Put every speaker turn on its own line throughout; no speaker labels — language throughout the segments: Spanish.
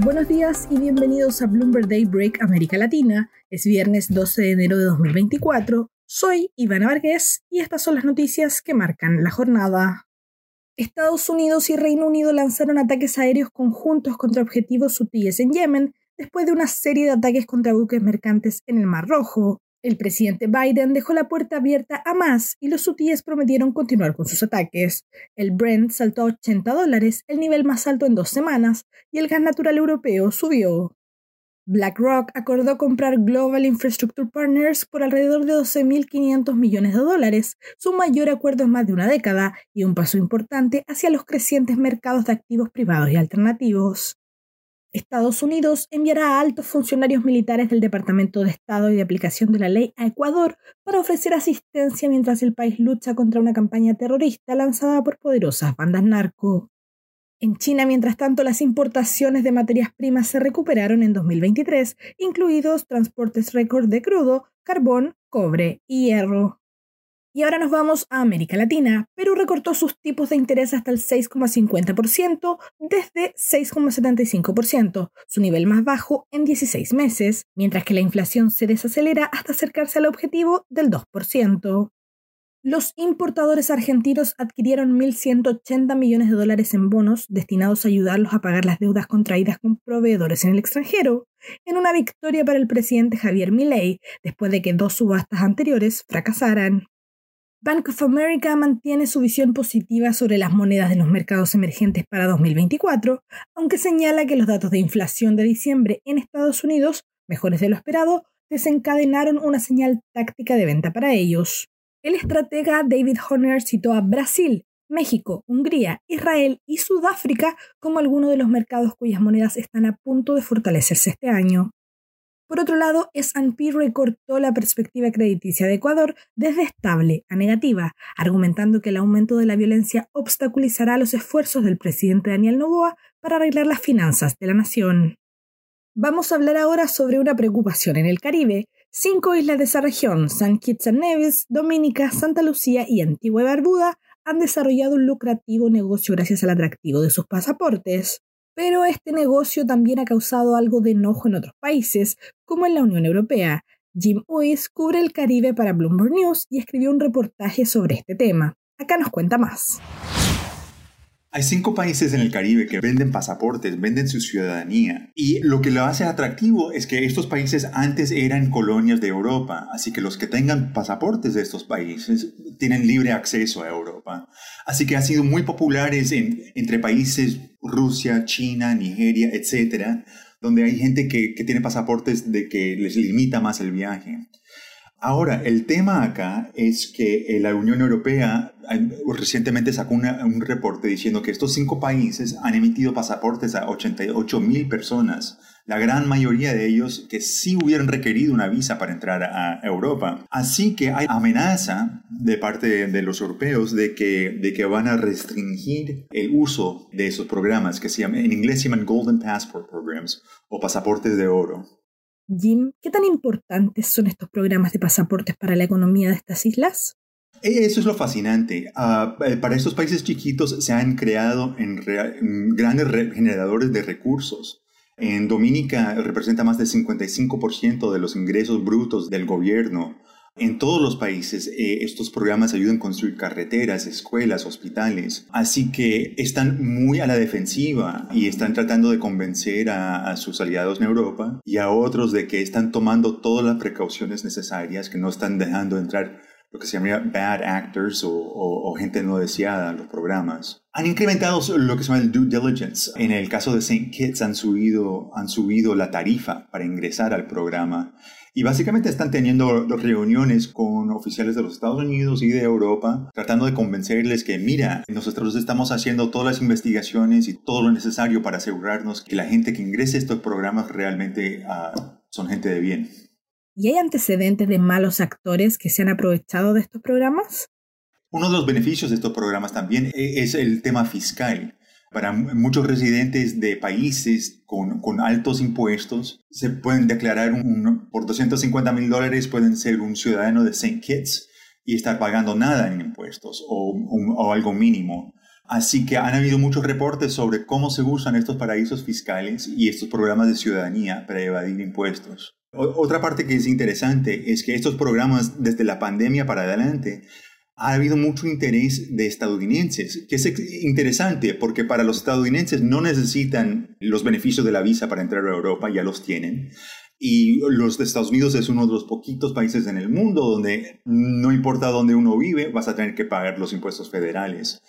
Buenos días y bienvenidos a Bloomberg Daybreak América Latina. Es viernes 12 de enero de 2024. Soy Ivana Vargas y estas son las noticias que marcan la jornada. Estados Unidos y Reino Unido lanzaron ataques aéreos conjuntos contra objetivos sutiles en Yemen después de una serie de ataques contra buques mercantes en el Mar Rojo. El presidente Biden dejó la puerta abierta a más y los hutíes prometieron continuar con sus ataques. El Brent saltó a 80 dólares, el nivel más alto en dos semanas, y el gas natural europeo subió. BlackRock acordó comprar Global Infrastructure Partners por alrededor de 12.500 millones de dólares, su mayor acuerdo en más de una década y un paso importante hacia los crecientes mercados de activos privados y alternativos. Estados Unidos enviará a altos funcionarios militares del Departamento de Estado y de Aplicación de la Ley a Ecuador para ofrecer asistencia mientras el país lucha contra una campaña terrorista lanzada por poderosas bandas narco. En China, mientras tanto, las importaciones de materias primas se recuperaron en 2023, incluidos transportes récord de crudo, carbón, cobre y hierro. Y ahora nos vamos a América Latina. Perú recortó sus tipos de interés hasta el 6,50% desde 6,75%, su nivel más bajo en 16 meses, mientras que la inflación se desacelera hasta acercarse al objetivo del 2%. Los importadores argentinos adquirieron 1.180 millones de dólares en bonos destinados a ayudarlos a pagar las deudas contraídas con proveedores en el extranjero, en una victoria para el presidente Javier Milei, después de que dos subastas anteriores fracasaran. Bank of America mantiene su visión positiva sobre las monedas de los mercados emergentes para 2024, aunque señala que los datos de inflación de diciembre en Estados Unidos, mejores de lo esperado, desencadenaron una señal táctica de venta para ellos. El estratega David Horner citó a Brasil, México, Hungría, Israel y Sudáfrica como algunos de los mercados cuyas monedas están a punto de fortalecerse este año. Por otro lado, S&P recortó la perspectiva crediticia de Ecuador desde estable a negativa, argumentando que el aumento de la violencia obstaculizará los esfuerzos del presidente Daniel Noboa para arreglar las finanzas de la nación. Vamos a hablar ahora sobre una preocupación en el Caribe. Cinco islas de esa región, San Kitts and Nevis, Dominica, Santa Lucía y Antigua y Barbuda, han desarrollado un lucrativo negocio gracias al atractivo de sus pasaportes. Pero este negocio también ha causado algo de enojo en otros países, como en la Unión Europea. Jim Uys cubre el Caribe para Bloomberg News y escribió un reportaje sobre este tema. Acá nos cuenta más.
Hay cinco países en el Caribe que venden pasaportes, venden su ciudadanía. Y lo que lo hace atractivo es que estos países antes eran colonias de Europa, así que los que tengan pasaportes de estos países tienen libre acceso a Europa. Así que han sido muy populares entre países Rusia, China, Nigeria, etcétera, donde hay gente que, que tiene pasaportes de que les limita más el viaje. Ahora, el tema acá es que la Unión Europea recientemente sacó un reporte diciendo que estos cinco países han emitido pasaportes a 88 mil personas, la gran mayoría de ellos que sí hubieran requerido una visa para entrar a Europa. Así que hay amenaza de parte de los europeos de que, de que van a restringir el uso de esos programas que se llaman, en inglés se llaman Golden Passport Programs o pasaportes de oro.
Jim, ¿qué tan importantes son estos programas de pasaportes para la economía de estas islas?
Eh, eso es lo fascinante. Ah, eh, para estos países chiquitos se han creado en grandes generadores de recursos. En Dominica representa más del 55% de los ingresos brutos del gobierno. En todos los países eh, estos programas ayudan a construir carreteras, escuelas, hospitales. Así que están muy a la defensiva y están tratando de convencer a, sus aliados en Europa y a otros de que están tomando todas las precauciones necesarias, que no están dejando entrar lo que se llama bad actors o, gente no deseada en los programas. Han incrementado lo que se llama el due diligence. En el caso de St. Kitts han subido, han subido la tarifa para ingresar al programa. Y básicamente están teniendo reuniones con oficiales de los Estados Unidos y de Europa, tratando de convencerles que, mira, nosotros estamos haciendo todas las investigaciones y todo lo necesario para asegurarnos que la gente que ingrese a estos programas realmente uh, son gente de bien.
¿Y hay antecedentes de malos actores que se han aprovechado de estos programas?
Uno de los beneficios de estos programas también e-, es el tema fiscal. Para muchos residentes de países con, altos impuestos, se pueden declarar un, por 250 mil dólares, pueden ser un ciudadano de St. Kitts y estar pagando nada en impuestos o algo mínimo. Así que han habido muchos reportes sobre cómo se usan estos paraísos fiscales y estos programas de ciudadanía para evadir impuestos. Otra parte que es interesante es que estos programas desde la pandemia para adelante ha habido mucho interés de estadounidenses, que es interesante porque para los estadounidenses no necesitan los beneficios de la visa para entrar a Europa, ya los tienen. Y los de Estados Unidos es uno de los poquitos países en el mundo donde no importa dónde uno vive, vas a tener que pagar los impuestos federales.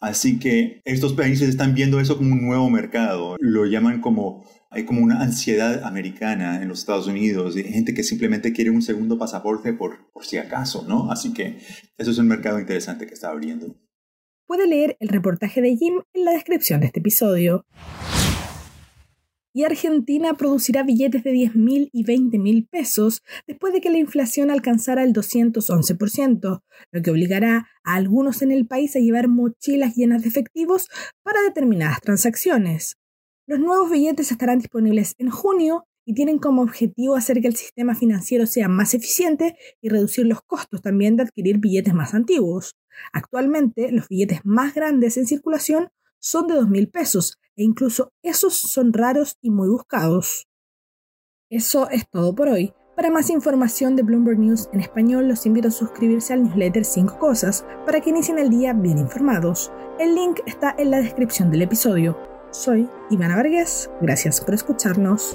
Así que estos países están viendo eso como un nuevo mercado. Lo llaman como hay como una ansiedad americana en los Estados Unidos de gente que simplemente quiere un segundo pasaporte por, por si acaso, ¿no? Así que eso es un mercado interesante que está abriendo.
Puede leer el reportaje de Jim en la descripción de este episodio. Y Argentina producirá billetes de 10 mil y 20 mil pesos después de que la inflación alcanzara el 211%, lo que obligará a algunos en el país a llevar mochilas llenas de efectivos para determinadas transacciones. Los nuevos billetes estarán disponibles en junio y tienen como objetivo hacer que el sistema financiero sea más eficiente y reducir los costos también de adquirir billetes más antiguos. Actualmente, los billetes más grandes en circulación son de 2.000 pesos e incluso esos son raros y muy buscados. Eso es todo por hoy. Para más información de Bloomberg News en español, los invito a suscribirse al newsletter 5 Cosas para que inicien el día bien informados. El link está en la descripción del episodio. Soy Ivana Vargas, gracias por escucharnos.